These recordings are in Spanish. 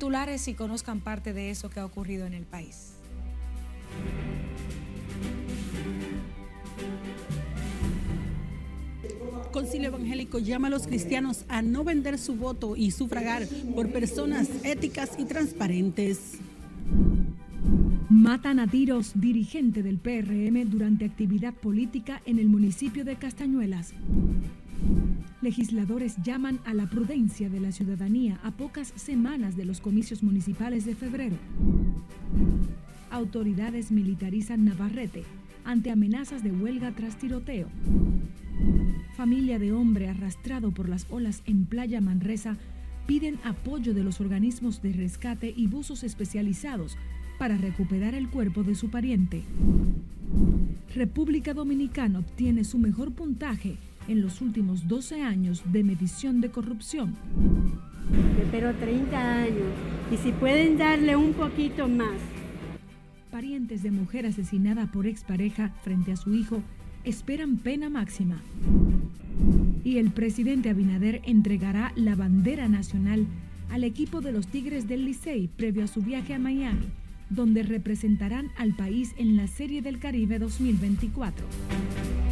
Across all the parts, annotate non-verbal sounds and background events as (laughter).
titulares y conozcan parte de eso que ha ocurrido en el país. Concilio Evangélico llama a los cristianos a no vender su voto y sufragar por personas éticas y transparentes. Matan a tiros dirigente del PRM durante actividad política en el municipio de Castañuelas. Legisladores llaman a la prudencia de la ciudadanía a pocas semanas de los comicios municipales de febrero. Autoridades militarizan Navarrete ante amenazas de huelga tras tiroteo. Familia de hombre arrastrado por las olas en Playa Manresa piden apoyo de los organismos de rescate y buzos especializados para recuperar el cuerpo de su pariente. República Dominicana obtiene su mejor puntaje en los últimos 12 años de medición de corrupción. Pero 30 años. Y si pueden darle un poquito más. Parientes de mujer asesinada por expareja frente a su hijo esperan pena máxima. Y el presidente Abinader entregará la bandera nacional al equipo de los Tigres del Licey previo a su viaje a Miami, donde representarán al país en la Serie del Caribe 2024.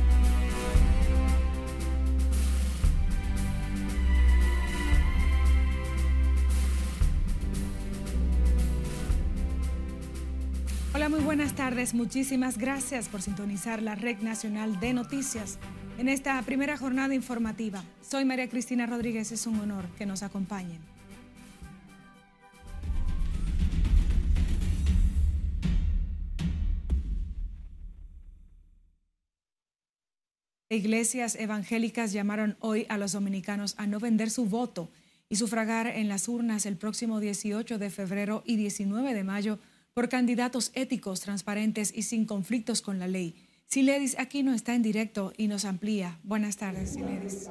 Muy buenas tardes. Muchísimas gracias por sintonizar la Red Nacional de Noticias en esta primera jornada informativa. Soy María Cristina Rodríguez, es un honor que nos acompañen. Iglesias evangélicas llamaron hoy a los dominicanos a no vender su voto y sufragar en las urnas el próximo 18 de febrero y 19 de mayo por candidatos éticos, transparentes y sin conflictos con la ley. Siledis aquí no está en directo y nos amplía. Buenas tardes, Siledis.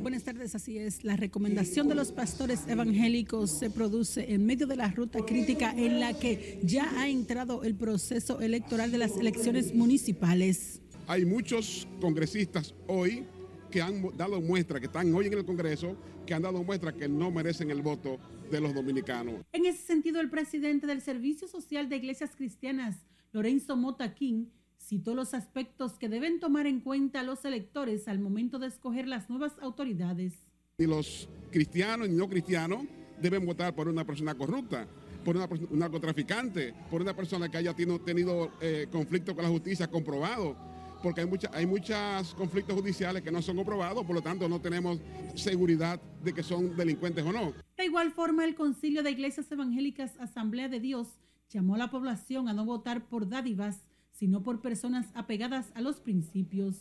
Buenas tardes, así es. La recomendación de los pastores evangélicos se produce en medio de la ruta crítica en la que ya ha entrado el proceso electoral de las elecciones municipales. Hay muchos congresistas hoy que han dado muestra, que están hoy en el Congreso, que han dado muestra que no merecen el voto de los dominicanos. En ese sentido, el presidente del Servicio Social de Iglesias Cristianas, Lorenzo Mota King, citó los aspectos que deben tomar en cuenta los electores al momento de escoger las nuevas autoridades. Ni los cristianos ni no cristianos deben votar por una persona corrupta, por una, un narcotraficante, por una persona que haya tenido, tenido eh, conflicto con la justicia comprobado porque hay, mucha, hay muchos conflictos judiciales que no son comprobados, por lo tanto no tenemos seguridad de que son delincuentes o no. Igual forma, el Concilio de Iglesias Evangélicas Asamblea de Dios llamó a la población a no votar por dádivas, sino por personas apegadas a los principios.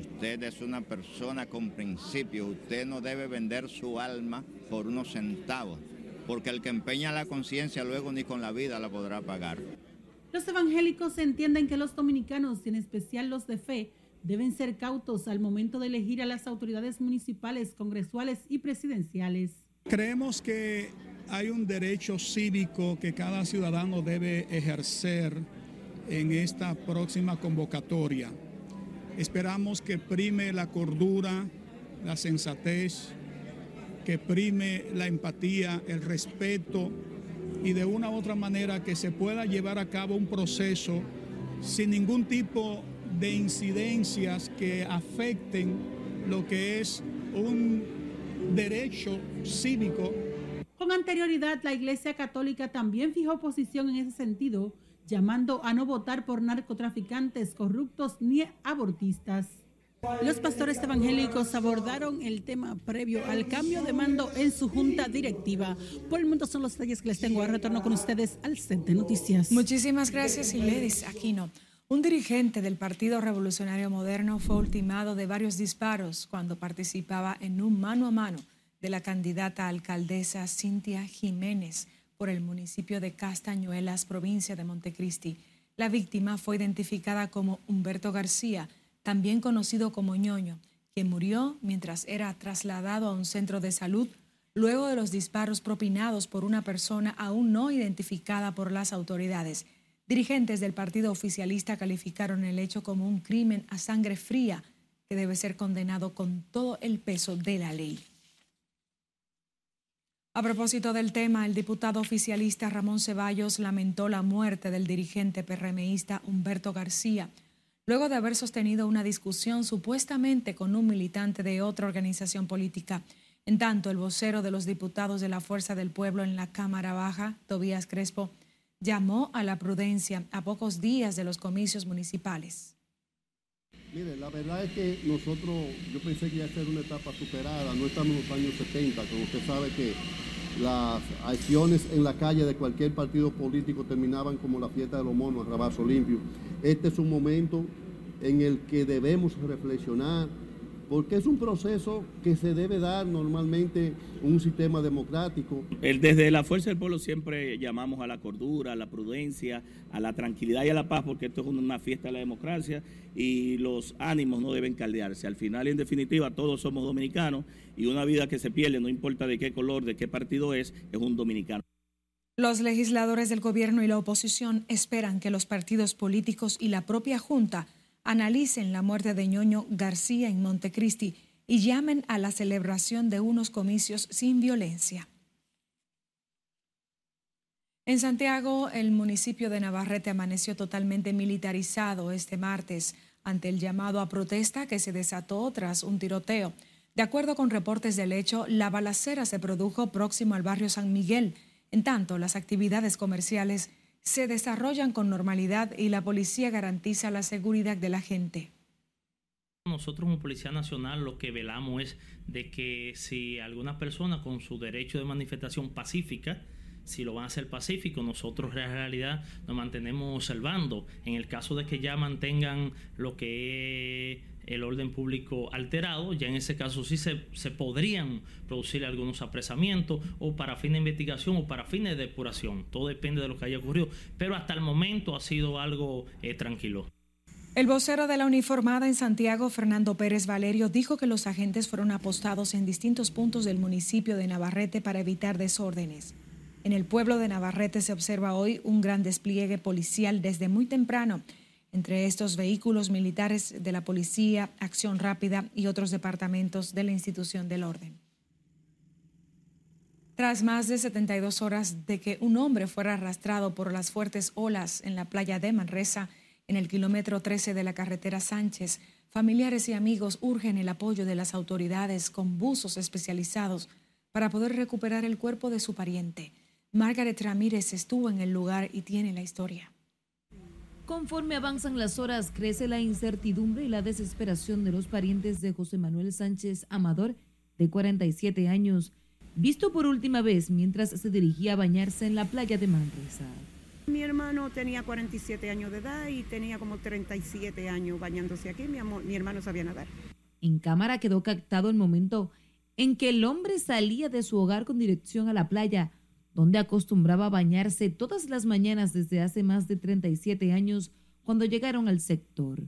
Usted es una persona con principios, usted no debe vender su alma por unos centavos, porque el que empeña la conciencia luego ni con la vida la podrá pagar. Los evangélicos entienden que los dominicanos, y en especial los de fe, deben ser cautos al momento de elegir a las autoridades municipales, congresuales y presidenciales. Creemos que hay un derecho cívico que cada ciudadano debe ejercer en esta próxima convocatoria. Esperamos que prime la cordura, la sensatez, que prime la empatía, el respeto y de una u otra manera que se pueda llevar a cabo un proceso sin ningún tipo de incidencias que afecten lo que es un derecho cívico. Con anterioridad, la Iglesia Católica también fijó posición en ese sentido, llamando a no votar por narcotraficantes corruptos ni abortistas. Los pastores evangélicos abordaron el tema previo al cambio de mando en su junta directiva. Por el momento son los detalles que les tengo. A retorno con ustedes al set de noticias. Muchísimas gracias, Iledis Aquino. Un dirigente del Partido Revolucionario Moderno fue ultimado de varios disparos cuando participaba en un mano a mano de la candidata alcaldesa Cintia Jiménez por el municipio de Castañuelas, provincia de Montecristi. La víctima fue identificada como Humberto García, también conocido como ñoño, que murió mientras era trasladado a un centro de salud luego de los disparos propinados por una persona aún no identificada por las autoridades. Dirigentes del partido oficialista calificaron el hecho como un crimen a sangre fría que debe ser condenado con todo el peso de la ley. A propósito del tema, el diputado oficialista Ramón Ceballos lamentó la muerte del dirigente PRMista Humberto García, luego de haber sostenido una discusión supuestamente con un militante de otra organización política. En tanto, el vocero de los diputados de la Fuerza del Pueblo en la Cámara Baja, Tobías Crespo, llamó a la prudencia a pocos días de los comicios municipales. Mire, la verdad es que nosotros, yo pensé que iba a ser una etapa superada, no estamos en los años 70, como usted sabe que las acciones en la calle de cualquier partido político terminaban como la fiesta de los monos, rabazo limpio. Este es un momento en el que debemos reflexionar, porque es un proceso que se debe dar normalmente un sistema democrático. Desde la Fuerza del Pueblo siempre llamamos a la cordura, a la prudencia, a la tranquilidad y a la paz, porque esto es una fiesta de la democracia y los ánimos no deben caldearse. Al final, en definitiva, todos somos dominicanos y una vida que se pierde, no importa de qué color, de qué partido es, es un dominicano. Los legisladores del gobierno y la oposición esperan que los partidos políticos y la propia Junta analicen la muerte de ñoño García en Montecristi y llamen a la celebración de unos comicios sin violencia. En Santiago, el municipio de Navarrete amaneció totalmente militarizado este martes ante el llamado a protesta que se desató tras un tiroteo. De acuerdo con reportes del hecho, la balacera se produjo próximo al barrio San Miguel. En tanto, las actividades comerciales se desarrollan con normalidad y la policía garantiza la seguridad de la gente. Nosotros como Policía Nacional lo que velamos es de que si alguna persona con su derecho de manifestación pacífica, si lo van a hacer pacífico, nosotros en realidad nos mantenemos observando. En el caso de que ya mantengan lo que es el orden público alterado, ya en ese caso sí se, se podrían producir algunos apresamientos o para fines de investigación o para fines de depuración. Todo depende de lo que haya ocurrido, pero hasta el momento ha sido algo eh, tranquilo. El vocero de la uniformada en Santiago, Fernando Pérez Valerio, dijo que los agentes fueron apostados en distintos puntos del municipio de Navarrete para evitar desórdenes. En el pueblo de Navarrete se observa hoy un gran despliegue policial desde muy temprano entre estos vehículos militares de la Policía, Acción Rápida y otros departamentos de la institución del orden. Tras más de 72 horas de que un hombre fuera arrastrado por las fuertes olas en la playa de Manresa, en el kilómetro 13 de la carretera Sánchez, familiares y amigos urgen el apoyo de las autoridades con buzos especializados para poder recuperar el cuerpo de su pariente. Margaret Ramírez estuvo en el lugar y tiene la historia. Conforme avanzan las horas, crece la incertidumbre y la desesperación de los parientes de José Manuel Sánchez Amador, de 47 años, visto por última vez mientras se dirigía a bañarse en la playa de Manresa. Mi hermano tenía 47 años de edad y tenía como 37 años bañándose aquí. Mi, mi hermano sabía nadar. En cámara quedó captado el momento en que el hombre salía de su hogar con dirección a la playa donde acostumbraba a bañarse todas las mañanas desde hace más de 37 años cuando llegaron al sector.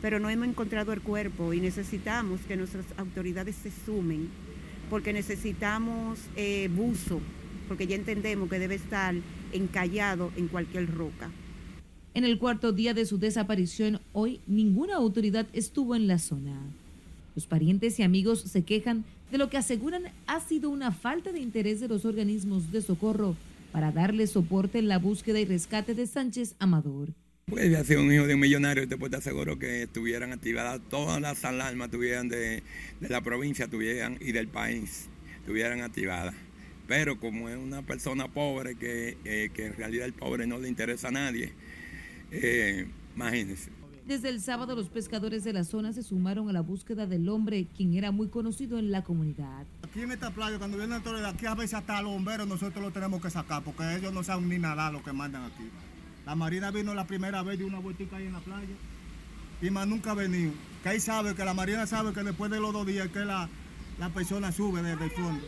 Pero no hemos encontrado el cuerpo y necesitamos que nuestras autoridades se sumen, porque necesitamos eh, buzo, porque ya entendemos que debe estar encallado en cualquier roca. En el cuarto día de su desaparición, hoy ninguna autoridad estuvo en la zona. Los parientes y amigos se quejan de lo que aseguran ha sido una falta de interés de los organismos de socorro para darle soporte en la búsqueda y rescate de Sánchez Amador. Pues ha sido un hijo de un millonario, después te aseguro que estuvieran activadas todas las alarmas tuvieran de, la provincia tuvieran, y del país, estuvieran activadas. Pero como es una persona pobre, que, eh, que en realidad el pobre no le interesa a nadie, eh, imagínense. Desde el sábado los pescadores de la zona se sumaron a la búsqueda del hombre, quien era muy conocido en la comunidad. Aquí en esta playa, cuando vienen de aquí a veces hasta los bomberos nosotros lo tenemos que sacar, porque ellos no saben ni nada lo que mandan aquí. La Marina vino la primera vez de una vueltica ahí en la playa y más nunca ha venido. Que ahí sabe, que la Marina sabe que después de los dos días que la, la persona sube desde el fondo.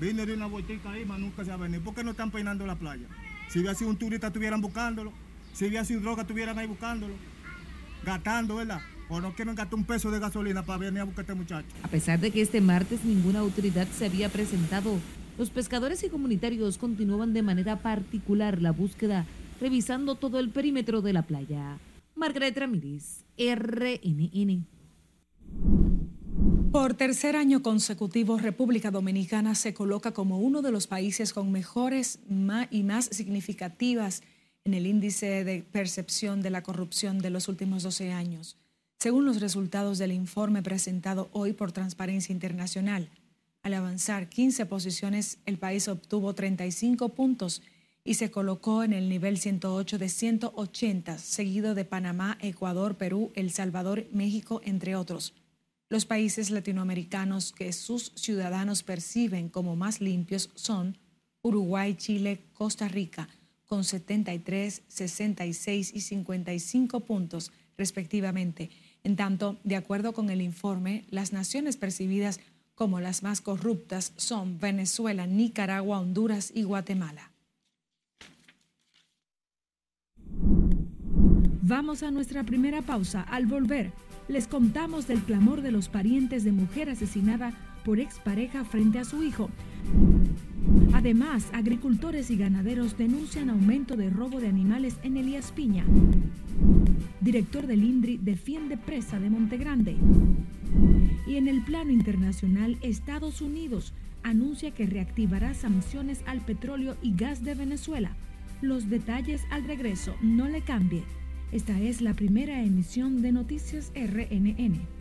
Vino de una vueltica ahí, más nunca se ha venido. ¿Por qué no están peinando la playa? Si hubiera sido un turista, estuvieran buscándolo. Si hubiera sido droga, estuvieran ahí buscándolo gastando, ¿verdad? O no quieren gastar un peso de gasolina para venir a buscar a este muchacho. A pesar de que este martes ninguna autoridad se había presentado, los pescadores y comunitarios continuaban de manera particular la búsqueda, revisando todo el perímetro de la playa. Margaret Ramírez, RNN. Por tercer año consecutivo, República Dominicana se coloca como uno de los países con mejores y más significativas en el índice de percepción de la corrupción de los últimos 12 años, según los resultados del informe presentado hoy por Transparencia Internacional. Al avanzar 15 posiciones, el país obtuvo 35 puntos y se colocó en el nivel 108 de 180, seguido de Panamá, Ecuador, Perú, El Salvador, México, entre otros. Los países latinoamericanos que sus ciudadanos perciben como más limpios son Uruguay, Chile, Costa Rica, con 73, 66 y 55 puntos respectivamente. En tanto, de acuerdo con el informe, las naciones percibidas como las más corruptas son Venezuela, Nicaragua, Honduras y Guatemala. Vamos a nuestra primera pausa. Al volver, les contamos del clamor de los parientes de mujer asesinada por expareja frente a su hijo. Además, agricultores y ganaderos denuncian aumento de robo de animales en Elías Piña. Director del INDRI defiende presa de Montegrande. Y en el plano internacional, Estados Unidos anuncia que reactivará sanciones al petróleo y gas de Venezuela. Los detalles al regreso, no le cambie. Esta es la primera emisión de Noticias RNN.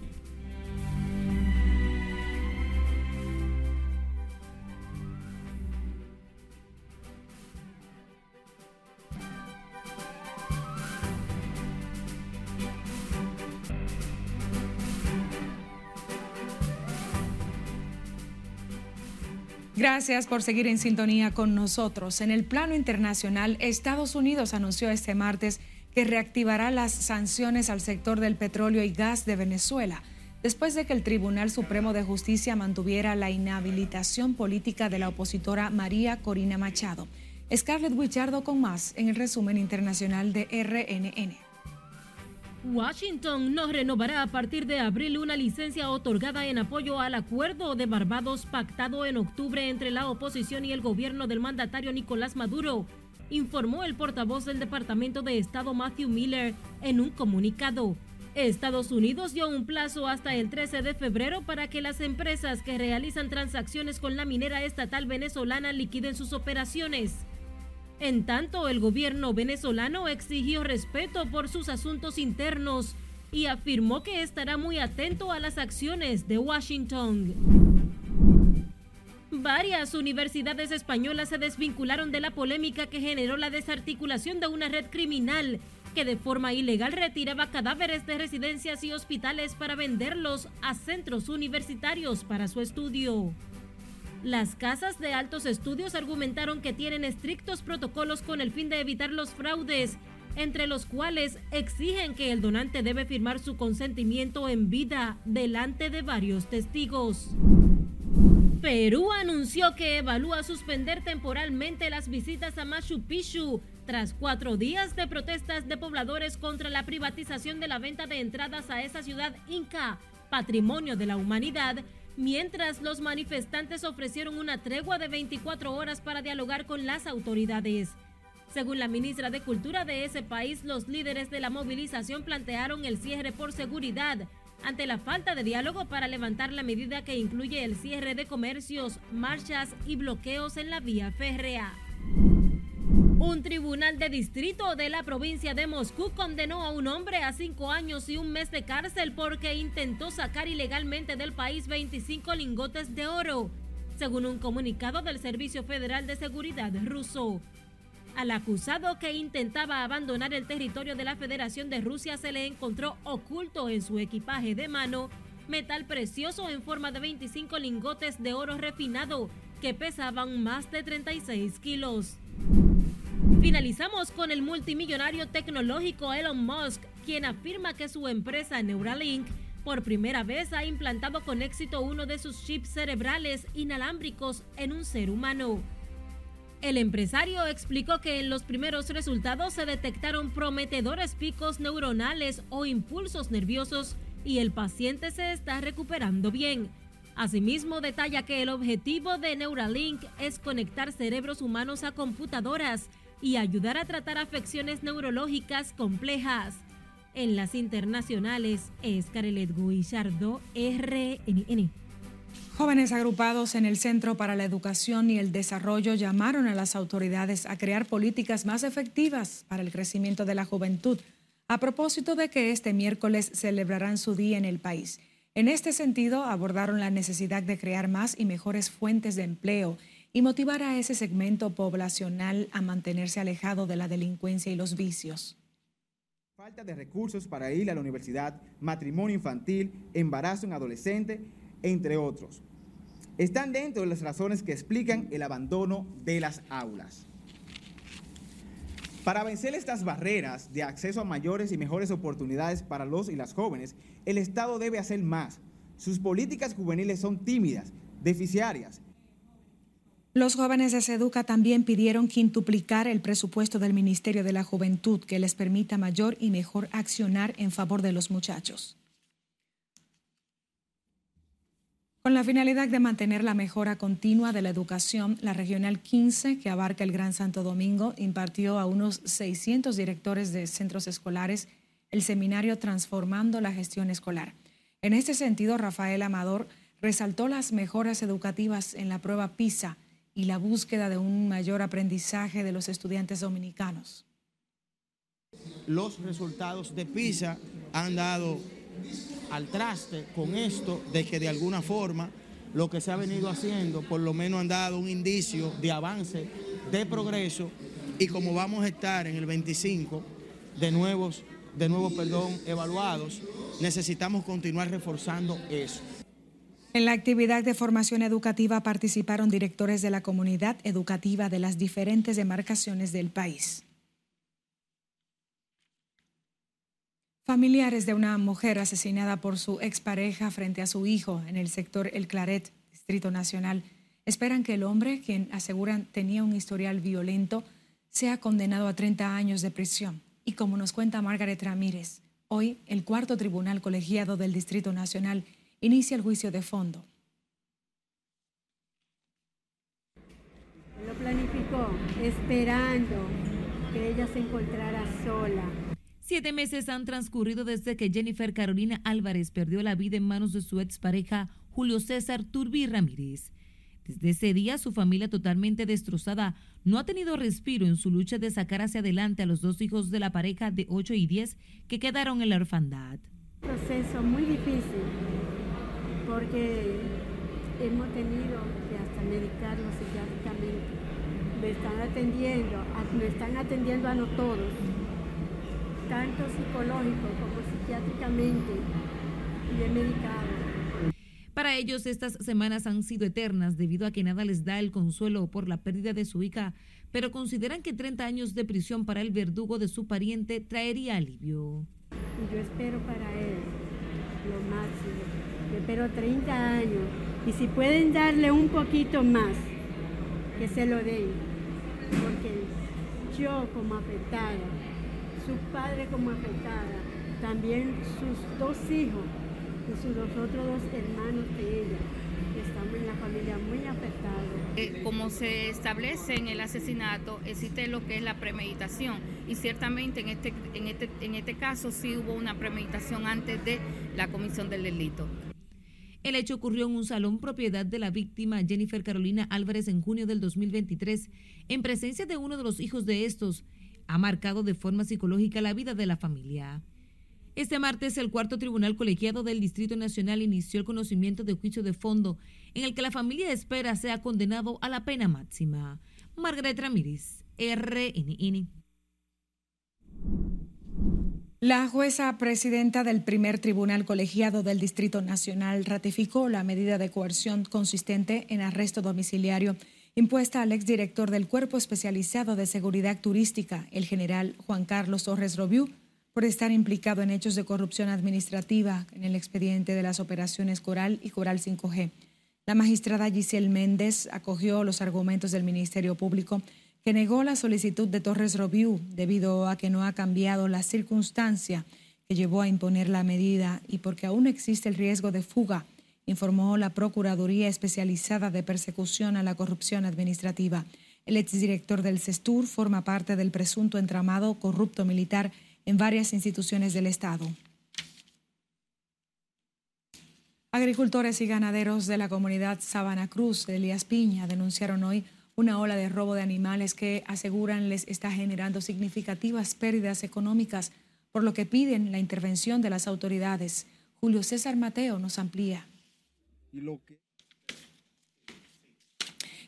Gracias por seguir en sintonía con nosotros. En el plano internacional, Estados Unidos anunció este martes que reactivará las sanciones al sector del petróleo y gas de Venezuela, después de que el Tribunal Supremo de Justicia mantuviera la inhabilitación política de la opositora María Corina Machado. Scarlett Wichardo con más en el resumen internacional de RNN. Washington no renovará a partir de abril una licencia otorgada en apoyo al acuerdo de Barbados pactado en octubre entre la oposición y el gobierno del mandatario Nicolás Maduro informó el portavoz del Departamento de Estado Matthew Miller en un comunicado. Estados Unidos dio un plazo hasta el 13 de febrero para que las empresas que realizan transacciones con la minera estatal venezolana liquiden sus operaciones. En tanto, el gobierno venezolano exigió respeto por sus asuntos internos y afirmó que estará muy atento a las acciones de Washington. Varias universidades españolas se desvincularon de la polémica que generó la desarticulación de una red criminal que de forma ilegal retiraba cadáveres de residencias y hospitales para venderlos a centros universitarios para su estudio. Las casas de altos estudios argumentaron que tienen estrictos protocolos con el fin de evitar los fraudes, entre los cuales exigen que el donante debe firmar su consentimiento en vida delante de varios testigos. Perú anunció que evalúa suspender temporalmente las visitas a Machu Picchu tras cuatro días de protestas de pobladores contra la privatización de la venta de entradas a esa ciudad inca, patrimonio de la humanidad, mientras los manifestantes ofrecieron una tregua de 24 horas para dialogar con las autoridades. Según la ministra de Cultura de ese país, los líderes de la movilización plantearon el cierre por seguridad ante la falta de diálogo para levantar la medida que incluye el cierre de comercios, marchas y bloqueos en la vía férrea. Un tribunal de distrito de la provincia de Moscú condenó a un hombre a cinco años y un mes de cárcel porque intentó sacar ilegalmente del país 25 lingotes de oro, según un comunicado del Servicio Federal de Seguridad ruso. Al acusado que intentaba abandonar el territorio de la Federación de Rusia se le encontró oculto en su equipaje de mano metal precioso en forma de 25 lingotes de oro refinado que pesaban más de 36 kilos. Finalizamos con el multimillonario tecnológico Elon Musk, quien afirma que su empresa Neuralink por primera vez ha implantado con éxito uno de sus chips cerebrales inalámbricos en un ser humano. El empresario explicó que en los primeros resultados se detectaron prometedores picos neuronales o impulsos nerviosos y el paciente se está recuperando bien. Asimismo, detalla que el objetivo de Neuralink es conectar cerebros humanos a computadoras y ayudar a tratar afecciones neurológicas complejas. En las internacionales es Carelet Guillardo, RNN. Jóvenes agrupados en el Centro para la Educación y el Desarrollo llamaron a las autoridades a crear políticas más efectivas para el crecimiento de la juventud, a propósito de que este miércoles celebrarán su día en el país. En este sentido, abordaron la necesidad de crear más y mejores fuentes de empleo y motivar a ese segmento poblacional a mantenerse alejado de la delincuencia y los vicios. Falta de recursos para ir a la universidad, matrimonio infantil, embarazo en adolescente, entre otros. Están dentro de las razones que explican el abandono de las aulas. Para vencer estas barreras de acceso a mayores y mejores oportunidades para los y las jóvenes, el Estado debe hacer más. Sus políticas juveniles son tímidas, deficiarias los jóvenes de Seduca también pidieron quintuplicar el presupuesto del Ministerio de la Juventud que les permita mayor y mejor accionar en favor de los muchachos. Con la finalidad de mantener la mejora continua de la educación, la Regional 15, que abarca el Gran Santo Domingo, impartió a unos 600 directores de centros escolares el seminario Transformando la Gestión Escolar. En este sentido, Rafael Amador resaltó las mejoras educativas en la prueba PISA y la búsqueda de un mayor aprendizaje de los estudiantes dominicanos. Los resultados de PISA han dado al traste con esto de que de alguna forma lo que se ha venido haciendo por lo menos han dado un indicio de avance, de progreso y como vamos a estar en el 25 de nuevos, de nuevos perdón, evaluados, necesitamos continuar reforzando eso. En la actividad de formación educativa participaron directores de la comunidad educativa de las diferentes demarcaciones del país. Familiares de una mujer asesinada por su expareja frente a su hijo en el sector El Claret, Distrito Nacional, esperan que el hombre, quien aseguran tenía un historial violento, sea condenado a 30 años de prisión. Y como nos cuenta Margaret Ramírez, hoy el cuarto tribunal colegiado del Distrito Nacional inicia el juicio de fondo. Lo planificó esperando que ella se encontrara sola. Siete meses han transcurrido desde que Jennifer Carolina Álvarez perdió la vida en manos de su expareja Julio César Turbi Ramírez. Desde ese día, su familia totalmente destrozada no ha tenido respiro en su lucha de sacar hacia adelante a los dos hijos de la pareja de 8 y 10 que quedaron en la orfandad. Un proceso muy difícil porque hemos tenido que hasta medicarlo psiquiátricamente. Me están atendiendo, me están atendiendo a nosotros, todos, tanto psicológico como psiquiátricamente, y he medicado. Para ellos estas semanas han sido eternas debido a que nada les da el consuelo por la pérdida de su hija, pero consideran que 30 años de prisión para el verdugo de su pariente traería alivio. Y yo espero para él lo máximo pero 30 años. Y si pueden darle un poquito más, que se lo den. Porque yo como afectada, su padre como afectada, también sus dos hijos y sus otros dos hermanos de ella, que estamos en la familia muy afectados. Eh, como se establece en el asesinato, existe lo que es la premeditación y ciertamente en este, en este, en este caso sí hubo una premeditación antes de la comisión del delito. El hecho ocurrió en un salón propiedad de la víctima Jennifer Carolina Álvarez en junio del 2023, en presencia de uno de los hijos de estos. Ha marcado de forma psicológica la vida de la familia. Este martes, el cuarto tribunal colegiado del Distrito Nacional inició el conocimiento de juicio de fondo, en el que la familia espera sea condenado a la pena máxima. Margaret Ramírez, RNN. La jueza presidenta del primer tribunal colegiado del Distrito Nacional ratificó la medida de coerción consistente en arresto domiciliario impuesta al exdirector del Cuerpo Especializado de Seguridad Turística, el general Juan Carlos Torres Robiú, por estar implicado en hechos de corrupción administrativa en el expediente de las operaciones Coral y Coral 5G. La magistrada Giselle Méndez acogió los argumentos del Ministerio Público que negó la solicitud de Torres Robiú debido a que no ha cambiado la circunstancia que llevó a imponer la medida y porque aún existe el riesgo de fuga, informó la Procuraduría Especializada de Persecución a la Corrupción Administrativa. El exdirector del CESTUR forma parte del presunto entramado corrupto militar en varias instituciones del Estado. Agricultores y ganaderos de la comunidad Sabana Cruz Elías Piña denunciaron hoy una ola de robo de animales que aseguran les está generando significativas pérdidas económicas, por lo que piden la intervención de las autoridades. Julio César Mateo nos amplía.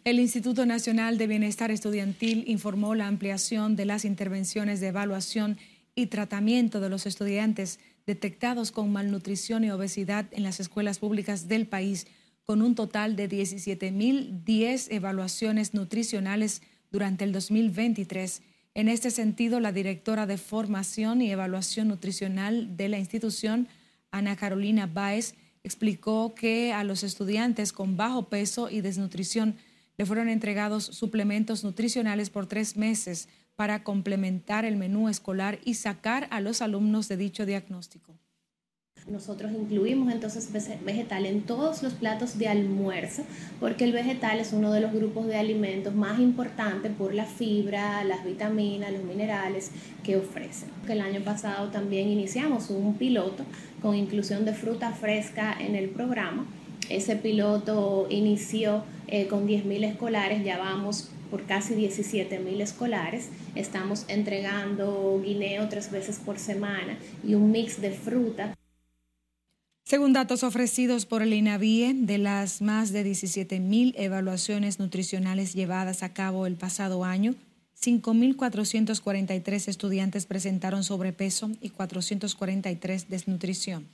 El Instituto Nacional de Bienestar Estudiantil informó la ampliación de las intervenciones de evaluación y tratamiento de los estudiantes detectados con malnutrición y obesidad en las escuelas públicas del país, con un total de 17.010 evaluaciones nutricionales durante el 2023. En este sentido, la directora de Formación y Evaluación Nutricional de la institución, Ana Carolina Báez, explicó que a los estudiantes con bajo peso y desnutrición le fueron entregados suplementos nutricionales por tres meses para complementar el menú escolar y sacar a los alumnos de dicho diagnóstico. Nosotros incluimos entonces vegetal en todos los platos de almuerzo porque el vegetal es uno de los grupos de alimentos más importantes por la fibra, las vitaminas, los minerales que ofrecen. El año pasado también iniciamos un piloto con inclusión de fruta fresca en el programa. Ese piloto inició eh, con 10.000 escolares, ya vamos por casi 17 mil escolares. Estamos entregando guineo tres veces por semana y un mix de fruta. Según datos ofrecidos por el INAVIE, de las más de 17 mil evaluaciones nutricionales llevadas a cabo el pasado año, 5.443 estudiantes presentaron sobrepeso y 443 desnutrición.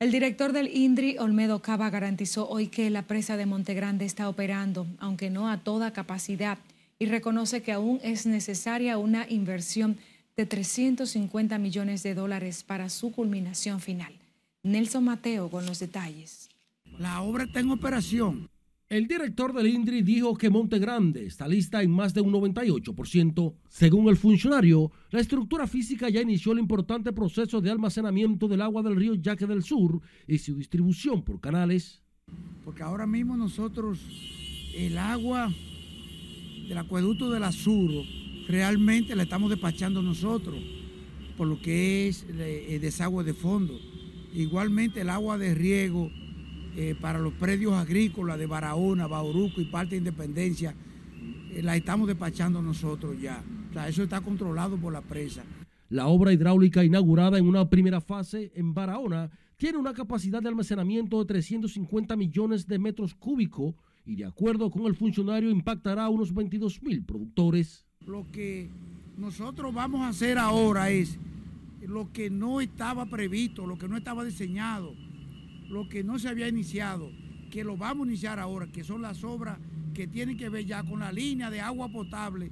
El director del INDRI, Olmedo Cava, garantizó hoy que la presa de Montegrande está operando, aunque no a toda capacidad, y reconoce que aún es necesaria una inversión de 350 millones de dólares para su culminación final. Nelson Mateo con los detalles. La obra está en operación el director del INDRI dijo que Monte Grande está lista en más de un 98%. Según el funcionario, la estructura física ya inició el importante proceso de almacenamiento del agua del río Yaque del Sur y su distribución por canales. Porque ahora mismo nosotros, el agua del acueducto del Azuro, realmente la estamos despachando nosotros, por lo que es el desagüe de fondo. Igualmente el agua de riego eh, para los predios agrícolas de Barahona, Bauruco y parte de Independencia, eh, la estamos despachando nosotros ya. Eso está controlado por la presa. La obra hidráulica inaugurada en una primera fase en Barahona tiene una capacidad de almacenamiento de 350 millones de metros cúbicos y de acuerdo con el funcionario impactará a unos 22 mil productores. Lo que nosotros vamos a hacer ahora es lo que no estaba previsto, lo que no estaba diseñado lo que no se había iniciado, que lo vamos a iniciar ahora, que son las obras que tienen que ver ya con la línea de agua potable,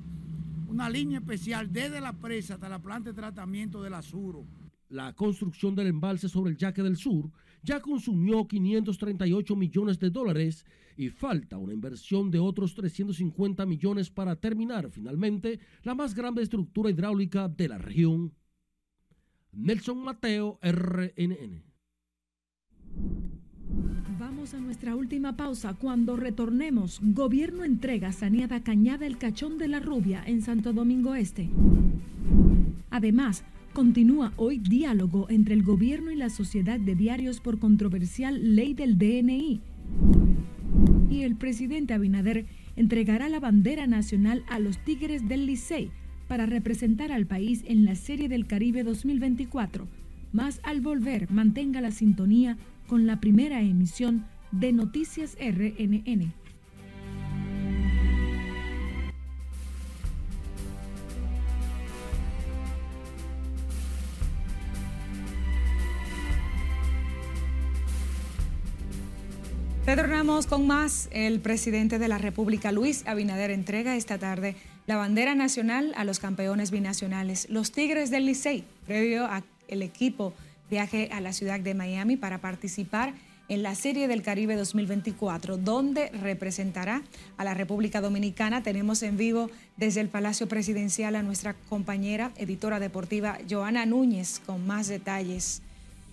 una línea especial desde la presa hasta la planta de tratamiento del Azuro. La construcción del embalse sobre el Yaque del Sur ya consumió 538 millones de dólares y falta una inversión de otros 350 millones para terminar finalmente la más grande estructura hidráulica de la región. Nelson Mateo, RNN. Vamos a nuestra última pausa. Cuando retornemos, gobierno entrega saneada Cañada el Cachón de la Rubia en Santo Domingo Este. Además, continúa hoy diálogo entre el gobierno y la sociedad de diarios por controversial ley del DNI. Y el presidente Abinader entregará la bandera nacional a los Tigres del Licey para representar al país en la Serie del Caribe 2024. Más al volver, mantenga la sintonía con la primera emisión de Noticias RNN. Retornamos con más. El presidente de la República, Luis Abinader, entrega esta tarde la bandera nacional a los campeones binacionales, los Tigres del Licey, previo al equipo viaje a la ciudad de Miami para participar en la Serie del Caribe 2024, donde representará a la República Dominicana. Tenemos en vivo desde el Palacio Presidencial a nuestra compañera editora deportiva Joana Núñez con más detalles.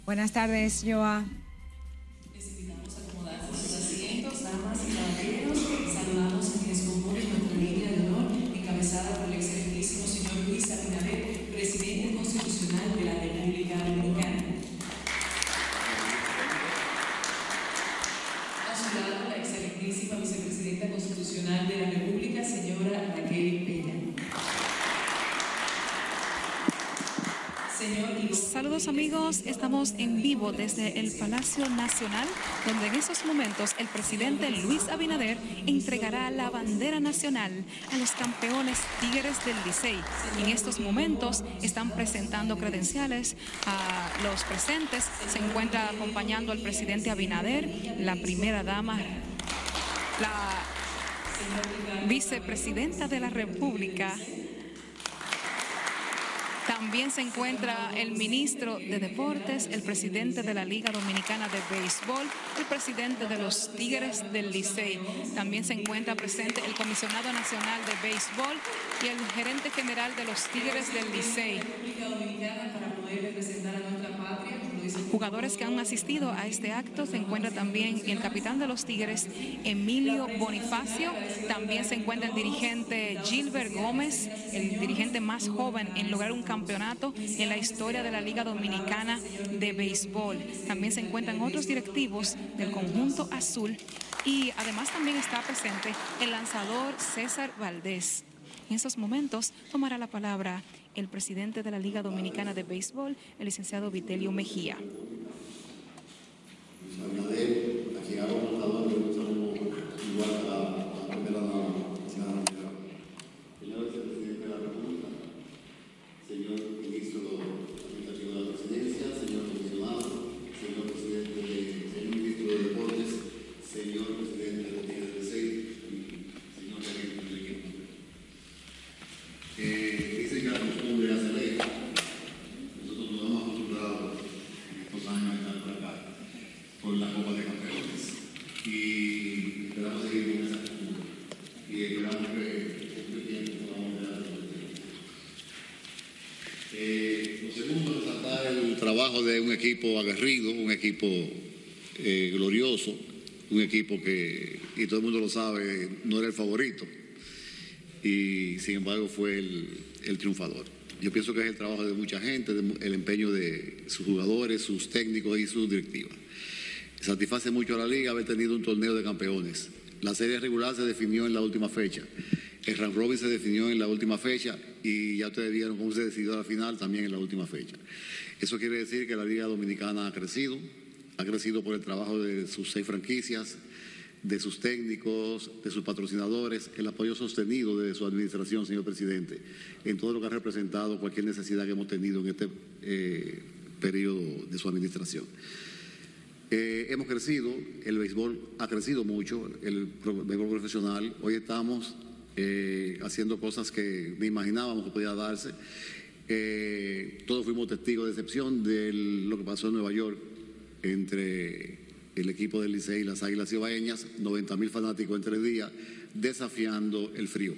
Buenas tardes, Joa. Amigos, estamos en vivo desde el Palacio Nacional, donde en esos momentos el presidente Luis Abinader entregará la bandera nacional a los campeones Tigres del Licey. En estos momentos están presentando credenciales a los presentes. Se encuentra acompañando al presidente Abinader, la primera dama, la vicepresidenta de la República, también se encuentra el ministro de Deportes, el presidente de la Liga Dominicana de Béisbol, el presidente de los Tigres del Licey. También se encuentra presente el comisionado nacional de béisbol y el gerente general de los Tigres del Licey. Jugadores que han asistido a este acto se encuentra también el capitán de los Tigres, Emilio Bonifacio. También se encuentra el dirigente Gilbert Gómez, el dirigente más joven en lograr un campeonato en la historia de la Liga Dominicana de Béisbol. También se encuentran otros directivos del conjunto azul y además también está presente el lanzador César Valdés. En esos momentos tomará la palabra el presidente de la Liga Dominicana de Béisbol, el licenciado Vitelio Mejía. De un equipo aguerrido, un equipo eh, glorioso, un equipo que, y todo el mundo lo sabe, no era el favorito. Y sin embargo fue el, triunfador. Yo pienso que es el trabajo de mucha gente, el empeño de sus jugadores, sus técnicos y sus directivas. Satisface mucho a la liga haber tenido un torneo de campeones. La serie regular se definió en la última fecha. El round robin se definió en la última fecha y ya ustedes vieron cómo se decidió la final también en la última fecha. Eso quiere decir que la Liga Dominicana ha crecido, ha crecido por el trabajo de sus seis franquicias, de sus técnicos, de sus patrocinadores, el apoyo sostenido de su administración, señor presidente, en todo lo que ha representado cualquier necesidad que hemos tenido en este eh, periodo de su administración. Eh, hemos crecido, el béisbol ha crecido mucho, el béisbol profesional. Hoy estamos eh, haciendo cosas que ni imaginábamos que podía darse eh, todos fuimos testigos de excepción de lo que pasó en Nueva York entre el equipo del Licey y las Águilas Ibaeñas, 90 mil fanáticos en tres días, desafiando el frío.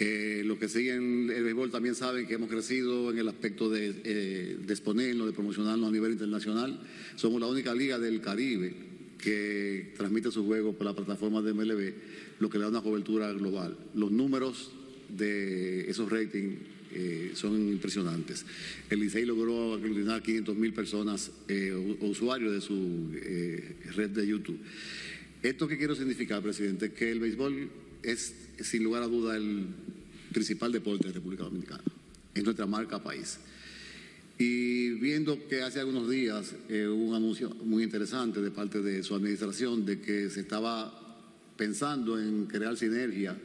Eh, los que siguen el béisbol también saben que hemos crecido en el aspecto de, eh, de, exponernos, de promocionarnos a nivel internacional. Somos la única liga del Caribe que transmite sus juegos por la plataforma de MLB, lo que le da una cobertura global. Los números de esos ratings eh, son impresionantes. El Licey logró aglutinar 500 mil personas eh, usuarios de su eh, red de YouTube. ¿Esto qué quiero significar, presidente? Que el béisbol es, sin lugar a duda, el principal deporte de República Dominicana. Es nuestra marca país. Y viendo que hace algunos días hubo un anuncio muy interesante de parte de su administración de que se estaba pensando en crear sinergia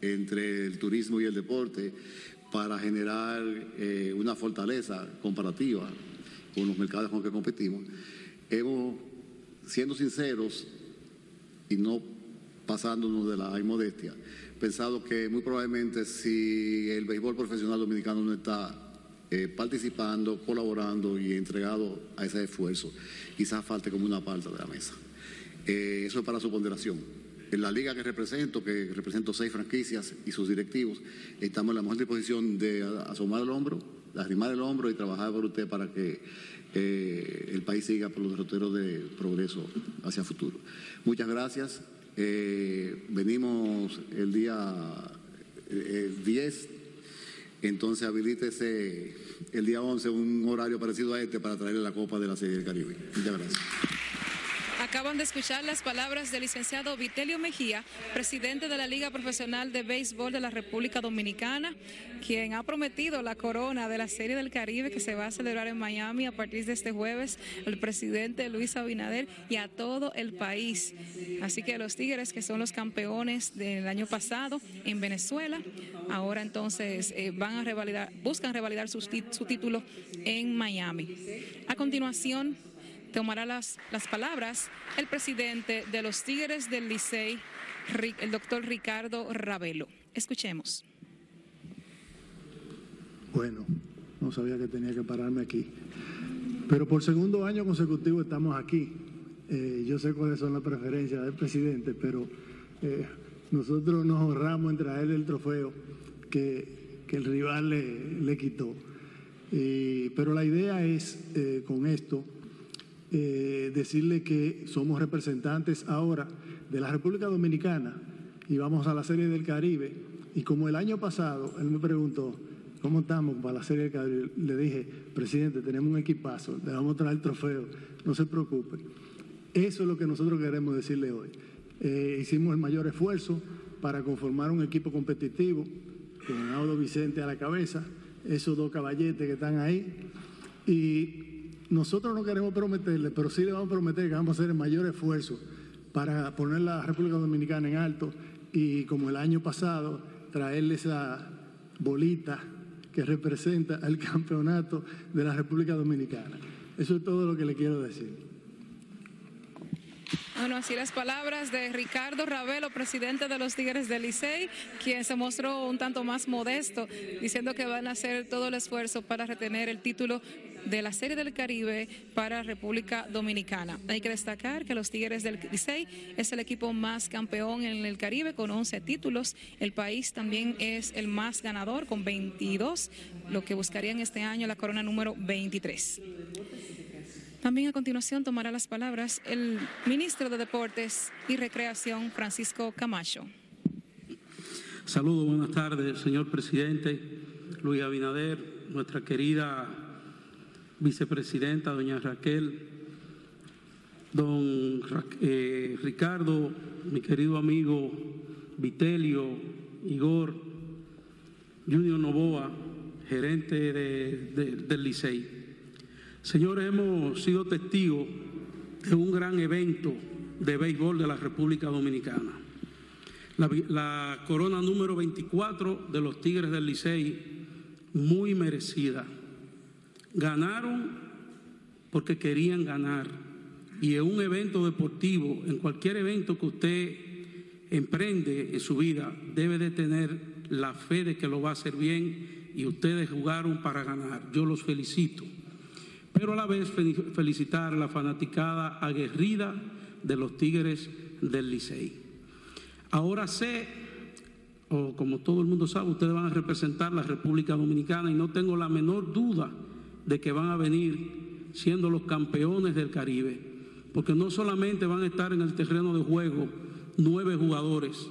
entre el turismo y el deporte, para generar eh, una fortaleza comparativa con los mercados con los que competimos, hemos, siendo sinceros y no pasándonos de la inmodestia, pensado que muy probablemente si el béisbol profesional dominicano no está eh, participando, colaborando y entregado a ese esfuerzo, quizás falte como una parte de la mesa. Eh, eso es para su ponderación. En la liga que represento, que represento seis franquicias y sus directivos, estamos en la mejor disposición de asomar el hombro, arrimar el hombro y trabajar por usted para que eh, el país siga por los derroteros de progreso hacia el futuro. Muchas gracias. Eh, venimos el día 10, eh, entonces habilítese el día 11 un horario parecido a este para traerle la Copa de la Serie del Caribe. Muchas gracias. Acaban de escuchar las palabras del licenciado Vitelio Mejía, presidente de la Liga Profesional de Béisbol de la República Dominicana, quien ha prometido la corona de la Serie del Caribe que se va a celebrar en Miami a partir de este jueves, al presidente Luis Abinader y a todo el país. Así que los Tigres, que son los campeones del año pasado en Venezuela, ahora entonces eh, van a revalidar, buscan revalidar su, su título en Miami. A continuación, tomará las, las palabras el presidente de los Tigres del Licey, el doctor Ricardo Ravelo. Escuchemos. Bueno, no sabía que tenía que pararme aquí. Pero por segundo año consecutivo estamos aquí. Eh, yo sé cuáles son las preferencias del presidente, pero eh, nosotros nos honramos en traerle el trofeo que, que el rival le, le quitó. pero la idea es, eh, con esto, eh, decirle que somos representantes ahora de la República Dominicana y vamos a la Serie del Caribe. Y como el año pasado, él me preguntó, ¿cómo estamos para la Serie del Caribe? Le dije, presidente, tenemos un equipazo, le vamos a traer el trofeo, no se preocupe. Eso es lo que nosotros queremos decirle hoy. Eh, hicimos el mayor esfuerzo para conformar un equipo competitivo, con Audo Vicente a la cabeza, esos dos caballetes que están ahí. Y nosotros no queremos prometerle, pero sí le vamos a prometer que vamos a hacer el mayor esfuerzo para poner la República Dominicana en alto y como el año pasado, traerle esa bolita que representa el (laughs) campeonato de la República Dominicana. Eso es todo lo que le quiero decir. Bueno, así las palabras de Ricardo Ravelo, presidente de los Tigres del Licey, quien se mostró un tanto más modesto, diciendo que van a hacer todo el esfuerzo para retener el título de la Serie del Caribe para República Dominicana. Hay que destacar que los Tigres del Licey es el equipo más campeón en el Caribe con 11 títulos. El país también es el más ganador con 22, lo que buscarían este año la corona número 23. También a continuación tomará las palabras el ministro de Deportes y Recreación, Francisco Camacho. Saludos, buenas tardes, señor presidente Luis Abinader, nuestra querida vicepresidenta, doña Raquel, don eh, Ricardo, mi querido amigo Vitelio, Igor, Junior Novoa, gerente del Licey. Señores, hemos sido testigos de un gran evento de béisbol de la República Dominicana. La, corona número 24 de los Tigres del Licey, muy merecida. Ganaron porque querían ganar. Y en un evento deportivo, en cualquier evento que usted emprende en su vida, debe de tener la fe de que lo va a hacer bien y ustedes jugaron para ganar. Yo los felicito. Pero a la vez felicitar a la fanaticada aguerrida de los Tigres del Licey. Ahora sé, o como todo el mundo sabe, ustedes van a representar la República Dominicana y no tengo la menor duda de que van a venir siendo los campeones del Caribe, porque no solamente van a estar en el terreno de juego nueve jugadores,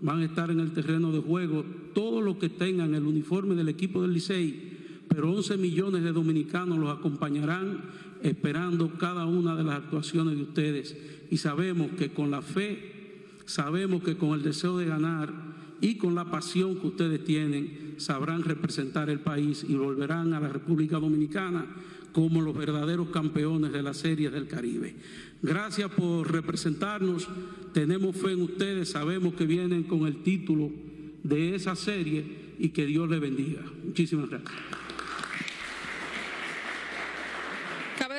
van a estar en el terreno de juego todos los que tengan el uniforme del equipo del Licey, pero 11 millones de dominicanos los acompañarán esperando cada una de las actuaciones de ustedes y sabemos que con la fe, sabemos que con el deseo de ganar y con la pasión que ustedes tienen, sabrán representar el país y volverán a la República Dominicana como los verdaderos campeones de las series del Caribe. Gracias por representarnos, tenemos fe en ustedes, sabemos que vienen con el título de esa serie y que Dios les bendiga. Muchísimas gracias.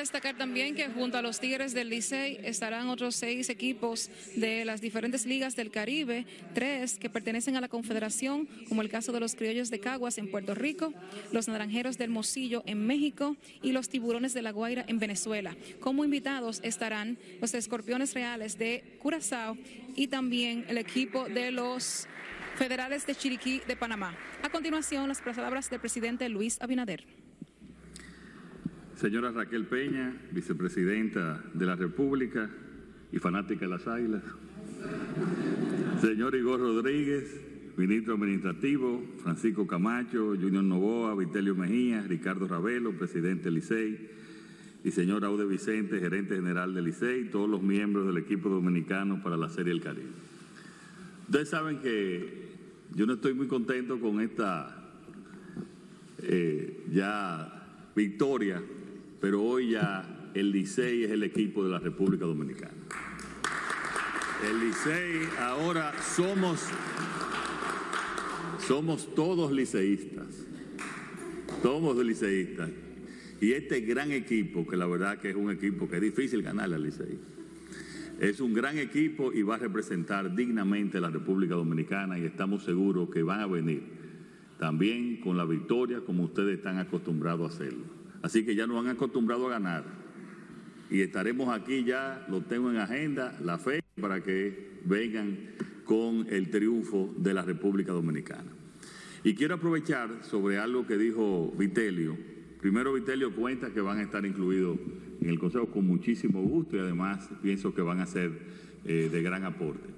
Destacar también que junto a los Tigres del Licey estarán otros seis equipos de las diferentes ligas del Caribe, tres que pertenecen a la Confederación, como el caso de los Criollos de Caguas en Puerto Rico, los Naranjeros del Mocillo en México y los Tiburones de la Guaira en Venezuela. Como invitados estarán los Escorpiones Reales de Curazao y también el equipo de los Federales de Chiriquí de Panamá. A continuación, las palabras del presidente Luis Abinader. Señora Raquel Peña, vicepresidenta de la República y fanática de las Águilas. Señor Igor Rodríguez, ministro administrativo, Francisco Camacho, Junior Novoa, Vitelio Mejía, Ricardo Ravelo, presidente del Licey, y señor Aude Vicente, gerente general del Licey, y todos los miembros del equipo dominicano para la Serie del Caribe. Ustedes saben que yo no estoy muy contento con esta eh, ya victoria, pero hoy ya el Licey es el equipo de la República Dominicana. El Licey ahora somos somos todos liceístas. Somos liceístas. Y este gran equipo, que la verdad que es un equipo que es difícil ganarle al Licey, es un gran equipo y va a representar dignamente a la República Dominicana y estamos seguros que van a venir también con la victoria como ustedes están acostumbrados a hacerlo. Así que ya nos han acostumbrado a ganar y estaremos aquí ya, lo tengo en agenda, la fe para que vengan con el triunfo de la República Dominicana. Y quiero aprovechar sobre algo que dijo Vitelio. Primero, Vitelio cuenta que van a estar incluidos en el Consejo con muchísimo gusto y además pienso que van a ser eh, de gran aporte.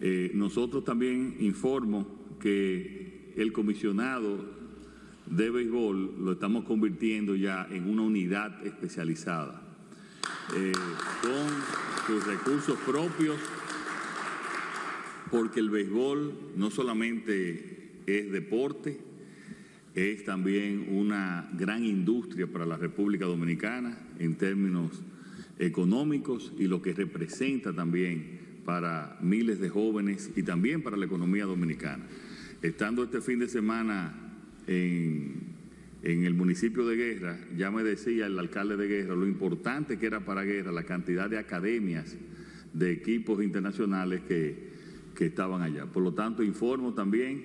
Eh, nosotros también informo que el comisionado de béisbol lo estamos convirtiendo ya en una unidad especializada eh, con sus recursos propios, porque el béisbol no solamente es deporte, es también una gran industria para la República Dominicana en términos económicos y lo que representa también para miles de jóvenes y también para la economía dominicana. Estando este fin de semana en, el municipio de Guerra, ya me decía el alcalde de Guerra lo importante que era para Guerra la cantidad de academias de equipos internacionales que, que estaban allá. Por lo tanto, informo también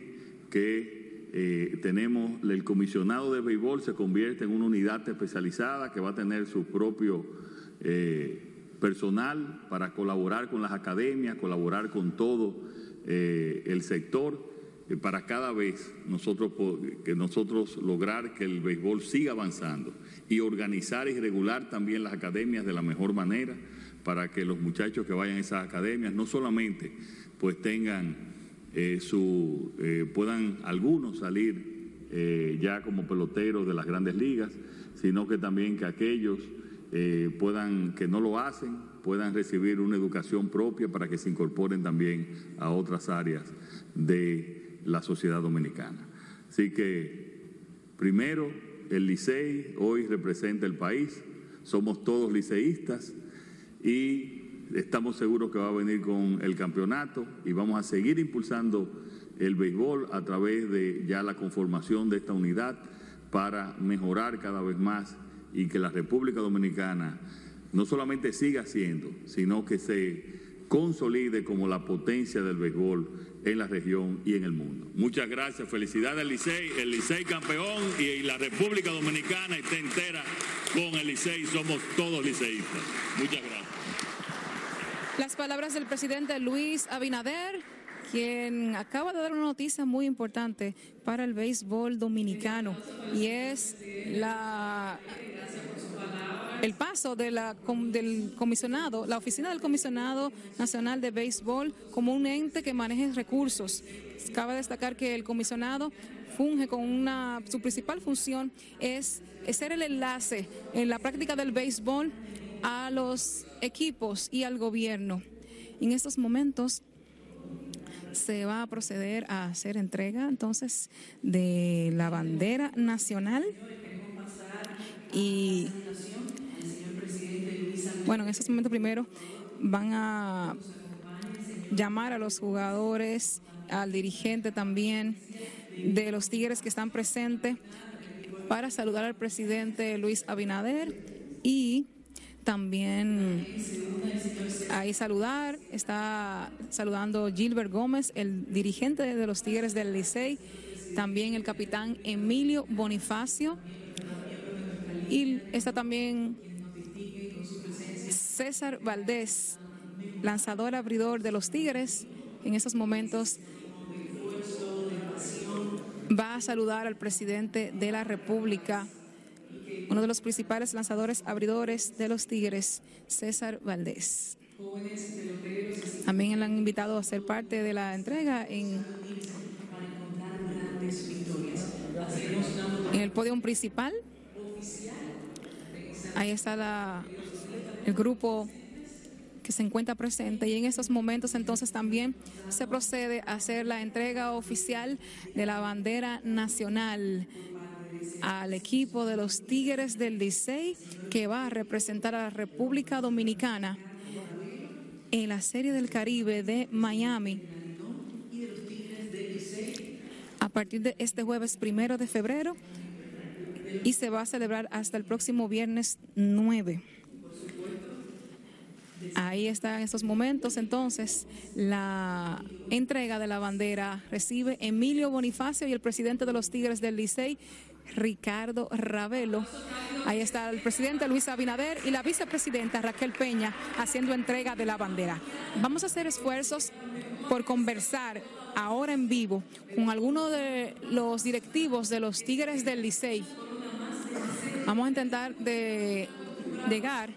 que eh, tenemos el comisionado de béisbol se convierte en una unidad especializada que va a tener su propio eh, personal para colaborar con las academias, colaborar con todo eh, el sector para cada vez nosotros que nosotros lograr que el béisbol siga avanzando y organizar y regular también las academias de la mejor manera para que los muchachos que vayan a esas academias no solamente pues tengan eh, su eh, puedan algunos salir eh, ya como peloteros de las grandes ligas, sino que también que aquellos puedan que no lo hacen puedan recibir una educación propia para que se incorporen también a otras áreas de la sociedad dominicana. Así que, primero, el Licey hoy representa el país, somos todos liceístas y estamos seguros que va a venir con el campeonato y vamos a seguir impulsando el béisbol a través de ya la conformación de esta unidad para mejorar cada vez más y que la República Dominicana no solamente siga siendo, sino que se consolide como la potencia del béisbol en la región y en el mundo. Muchas gracias, felicidades al Licey, el Licey campeón y la República Dominicana está entera con el Licey, somos todos liceístas. Muchas gracias. Las palabras del presidente Luis Abinader, quien acaba de dar una noticia muy importante para el béisbol dominicano y es la el paso de la, del comisionado, la oficina del comisionado nacional de béisbol como un ente que maneje recursos. Cabe destacar que el comisionado funge con una, su principal función es, ser el enlace en la práctica del béisbol a los equipos y al gobierno. En estos momentos se va a proceder a hacer entrega entonces de la bandera nacional y bueno, en estos momentos primero van a llamar a los jugadores, al dirigente también de los Tigres que están presentes para saludar al presidente Luis Abinader y también ahí saludar, está saludando Gilbert Gómez, el dirigente de los Tigres del Licey, también el capitán Emilio Bonifacio y está también César Valdés, lanzador abridor de los Tigres, en estos momentos va a saludar al presidente de la República, uno de los principales lanzadores abridores de los Tigres, César Valdés. También le han invitado a ser parte de la entrega en, en el podio principal Ahí está la, el grupo que se encuentra presente y en estos momentos entonces también se procede a hacer la entrega oficial de la bandera nacional al equipo de los Tigres del Licey que va a representar a la República Dominicana en la Serie del Caribe de Miami a partir de este jueves primero de febrero y se va a celebrar hasta el próximo viernes 9. Ahí está en estos momentos entonces la entrega de la bandera. Recibe Emilio Bonifacio y el presidente de los Tigres del Licey, Ricardo Ravelo. Ahí está el presidente Luis Abinader y la vicepresidenta Raquel Peña haciendo entrega de la bandera. Vamos a hacer esfuerzos por conversar ahora en vivo con algunos de los directivos de los Tigres del Licey. Vamos a intentar de llegar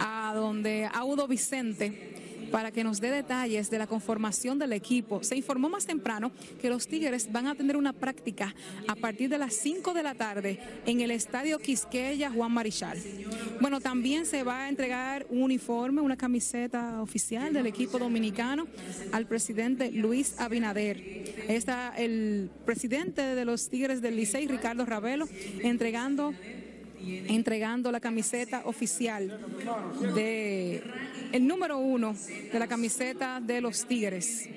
a donde Audo Vicente para que nos dé detalles de la conformación del equipo. Se informó más temprano que los Tigres van a tener una práctica a partir de las 5 de la tarde en el Estadio Quisqueya Juan Marichal. Bueno, también se va a entregar un uniforme, una camiseta oficial del equipo dominicano al presidente Luis Abinader. Está el presidente de los Tigres del Licey, Ricardo Ravelo, entregando entregando la camiseta oficial de el número uno de la camiseta de los Tigres.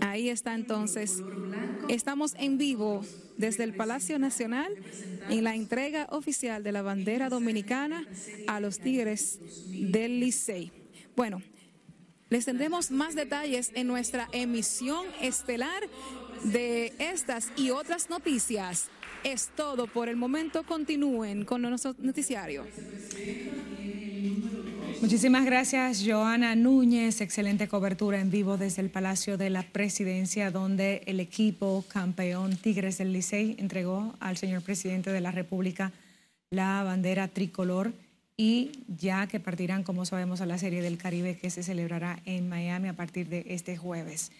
Ahí está entonces. Estamos en vivo desde el Palacio Nacional en la entrega oficial de la bandera dominicana a los Tigres del Licey. Bueno, les tendremos más detalles en nuestra emisión estelar de estas y otras noticias es todo por el momento. Continúen con nuestro noticiario. Muchísimas gracias, Joana Núñez. Excelente cobertura en vivo desde el Palacio de la Presidencia, donde el equipo campeón Tigres del Licey entregó al señor presidente de la República la bandera tricolor y ya que partirán, como sabemos, a la Serie del Caribe que se celebrará en Miami a partir de este jueves.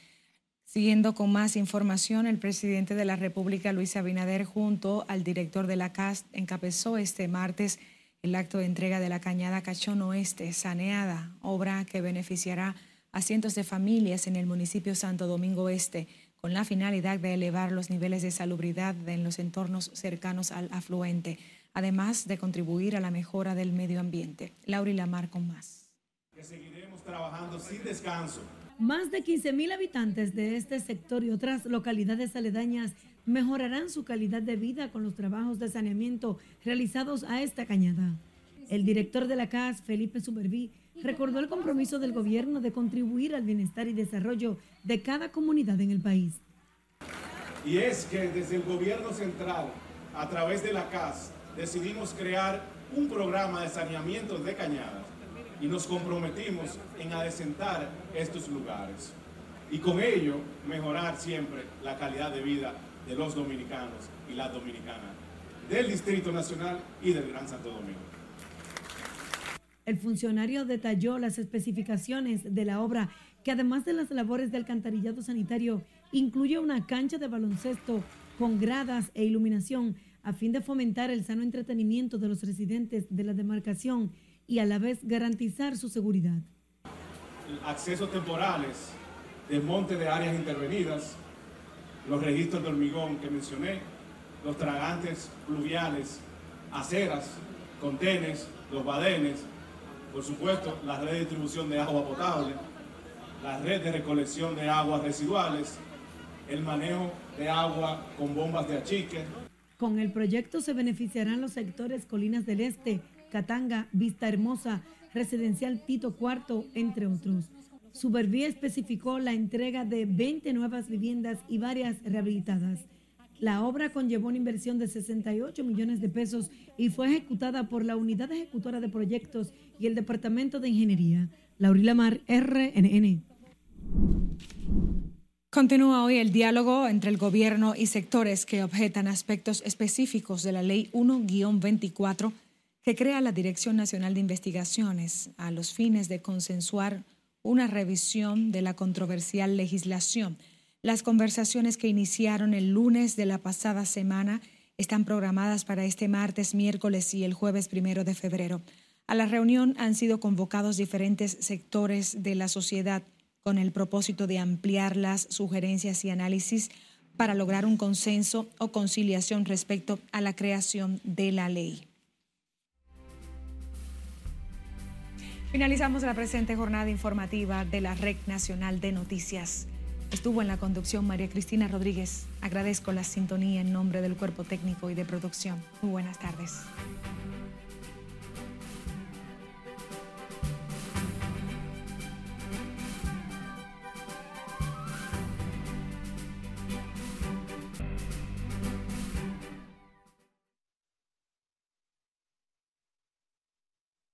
Siguiendo con más información, el presidente de la República, Luis Abinader, junto al director de la CAS, encabezó este martes el acto de entrega de la cañada Cachón Oeste, saneada, obra que beneficiará a cientos de familias en el municipio Santo Domingo Este, con la finalidad de elevar los niveles de salubridad en los entornos cercanos al afluente, además de contribuir a la mejora del medio ambiente. Laura Lamar con más. Que seguiremos trabajando sin descanso más de 15.000 habitantes de este sector y otras localidades aledañas mejorarán su calidad de vida con los trabajos de saneamiento realizados a esta cañada. El director de la CAS, Felipe Superví, recordó el compromiso del gobierno de contribuir al bienestar y desarrollo de cada comunidad en el país. Y es que desde el gobierno central, a través de la CAS, decidimos crear un programa de saneamiento de cañadas y nos comprometimos en adecentar estos lugares y con ello mejorar siempre la calidad de vida de los dominicanos y las dominicanas del Distrito Nacional y del Gran Santo Domingo. El funcionario detalló las especificaciones de la obra que además de las labores de alcantarillado sanitario incluye una cancha de baloncesto con gradas e iluminación a fin de fomentar el sano entretenimiento de los residentes de la demarcación y a la vez garantizar su seguridad. Accesos temporales, desmonte de áreas intervenidas, los registros de hormigón que mencioné, los tragantes pluviales, aceras, contenes, los badenes, por supuesto la red de distribución de agua potable, la red de recolección de aguas residuales, el manejo de agua con bombas de achique. Con el proyecto se beneficiarán los sectores Colinas del Este, Catanga, Vista Hermosa, Residencial Tito Cuarto, entre otros. Supervía especificó la entrega de 20 nuevas viviendas y varias rehabilitadas. La obra conllevó una inversión de 68 millones de pesos y fue ejecutada por la Unidad Ejecutora de Proyectos y el Departamento de Ingeniería. Laurila Mar, RNN. Continúa hoy el diálogo entre el gobierno y sectores que objetan aspectos específicos de la Ley 1-24 que crea la Dirección Nacional de Investigaciones a los fines de consensuar una revisión de la controversial legislación. Las conversaciones que iniciaron el lunes de la pasada semana están programadas para este martes, miércoles y el jueves primero de febrero. A la reunión han sido convocados diferentes sectores de la sociedad con el propósito de ampliar las sugerencias y análisis para lograr un consenso o conciliación respecto a la creación de la ley. Finalizamos la presente jornada informativa de la Red Nacional de Noticias. Estuvo en la conducción María Cristina Rodríguez. Agradezco la sintonía en nombre del cuerpo técnico y de producción. Muy buenas tardes.